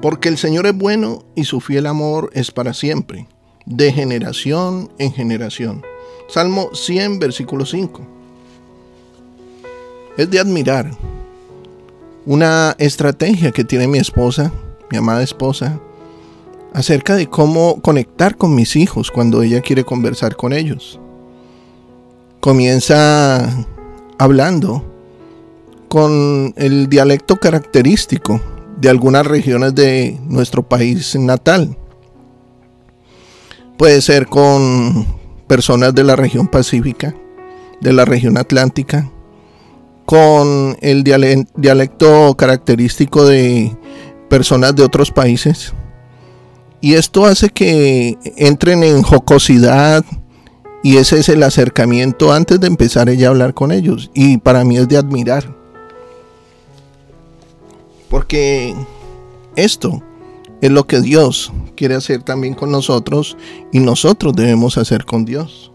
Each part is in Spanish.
Porque el Señor es bueno y su fiel amor es para siempre, de generación en generación. Salmo 100, versículo 5. Es de admirar una estrategia que tiene mi esposa, mi amada esposa, acerca de cómo conectar con mis hijos cuando ella quiere conversar con ellos. Comienza hablando con el dialecto característico de algunas regiones de nuestro país natal. Puede ser con personas de la región pacífica, de la región atlántica, con el dialecto característico de personas de otros países. Y esto hace que entren en jocosidad y ese es el acercamiento antes de empezar ella a hablar con ellos. Y para mí es de admirar. Porque esto es lo que Dios quiere hacer también con nosotros y nosotros debemos hacer con Dios.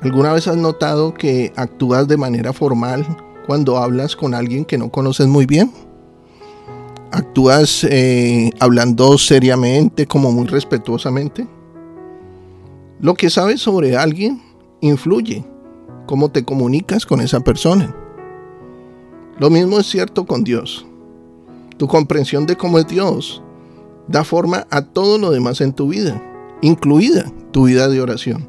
¿Alguna vez has notado que actúas de manera formal cuando hablas con alguien que no conoces muy bien? ¿Actúas eh, hablando seriamente, como muy respetuosamente? Lo que sabes sobre alguien influye cómo te comunicas con esa persona. Lo mismo es cierto con Dios. Tu comprensión de cómo es Dios da forma a todo lo demás en tu vida, incluida tu vida de oración.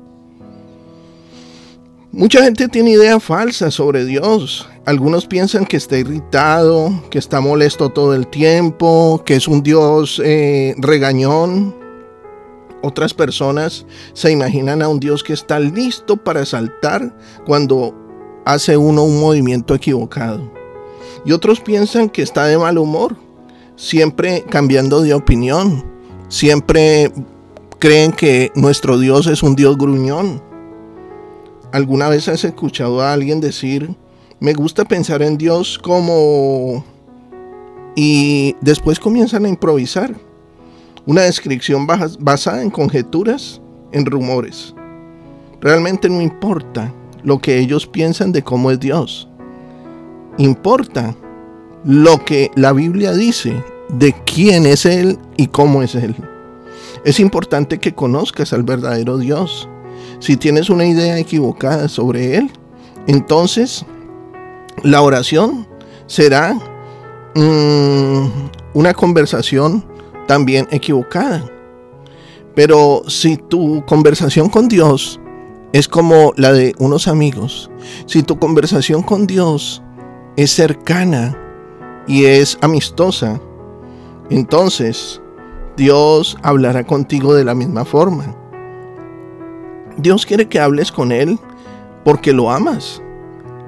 Mucha gente tiene ideas falsas sobre Dios. Algunos piensan que está irritado, que está molesto todo el tiempo, que es un Dios eh, regañón. Otras personas se imaginan a un Dios que está listo para saltar cuando hace uno un movimiento equivocado y otros piensan que está de mal humor, siempre cambiando de opinión, siempre creen que nuestro Dios es un Dios gruñón. ¿Alguna vez has escuchado a alguien decir, me gusta pensar en Dios como... y después comienzan a improvisar? Una descripción basada en conjeturas, en rumores. Realmente no importa lo que ellos piensan de cómo es Dios importa lo que la Biblia dice de quién es Él y cómo es Él. Es importante que conozcas al verdadero Dios. Si tienes una idea equivocada sobre Él, entonces la oración será mm, una conversación también equivocada. Pero si tu conversación con Dios es como la de unos amigos, si tu conversación con Dios es cercana y es amistosa, entonces Dios hablará contigo de la misma forma. Dios quiere que hables con Él porque lo amas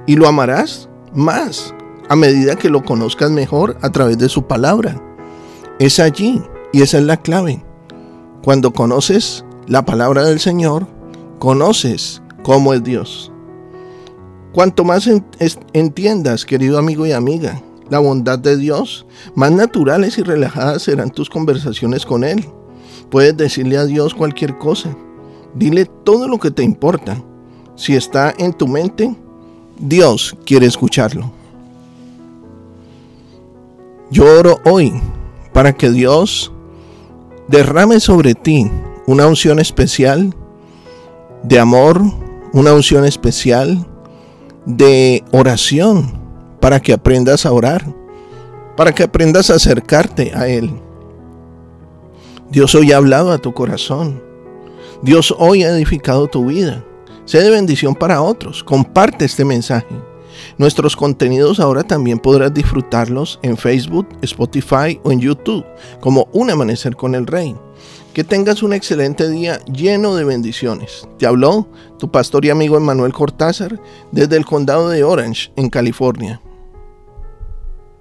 y lo amarás más a medida que lo conozcas mejor a través de su palabra. Es allí y esa es la clave. Cuando conoces la palabra del Señor, conoces cómo es Dios. Cuanto más entiendas, querido amigo y amiga, la bondad de Dios, más naturales y relajadas serán tus conversaciones con Él. Puedes decirle a Dios cualquier cosa. Dile todo lo que te importa. Si está en tu mente, Dios quiere escucharlo. Yo oro hoy para que Dios derrame sobre ti una unción especial de amor, una unción especial de oración para que aprendas a orar, para que aprendas a acercarte a Él. Dios hoy ha hablado a tu corazón. Dios hoy ha edificado tu vida. Sé de bendición para otros. Comparte este mensaje. Nuestros contenidos ahora también podrás disfrutarlos en Facebook, Spotify o en YouTube como Un Amanecer con el Rey. Que tengas un excelente día lleno de bendiciones. Te habló tu pastor y amigo Emmanuel Cortázar desde el condado de Orange, en California.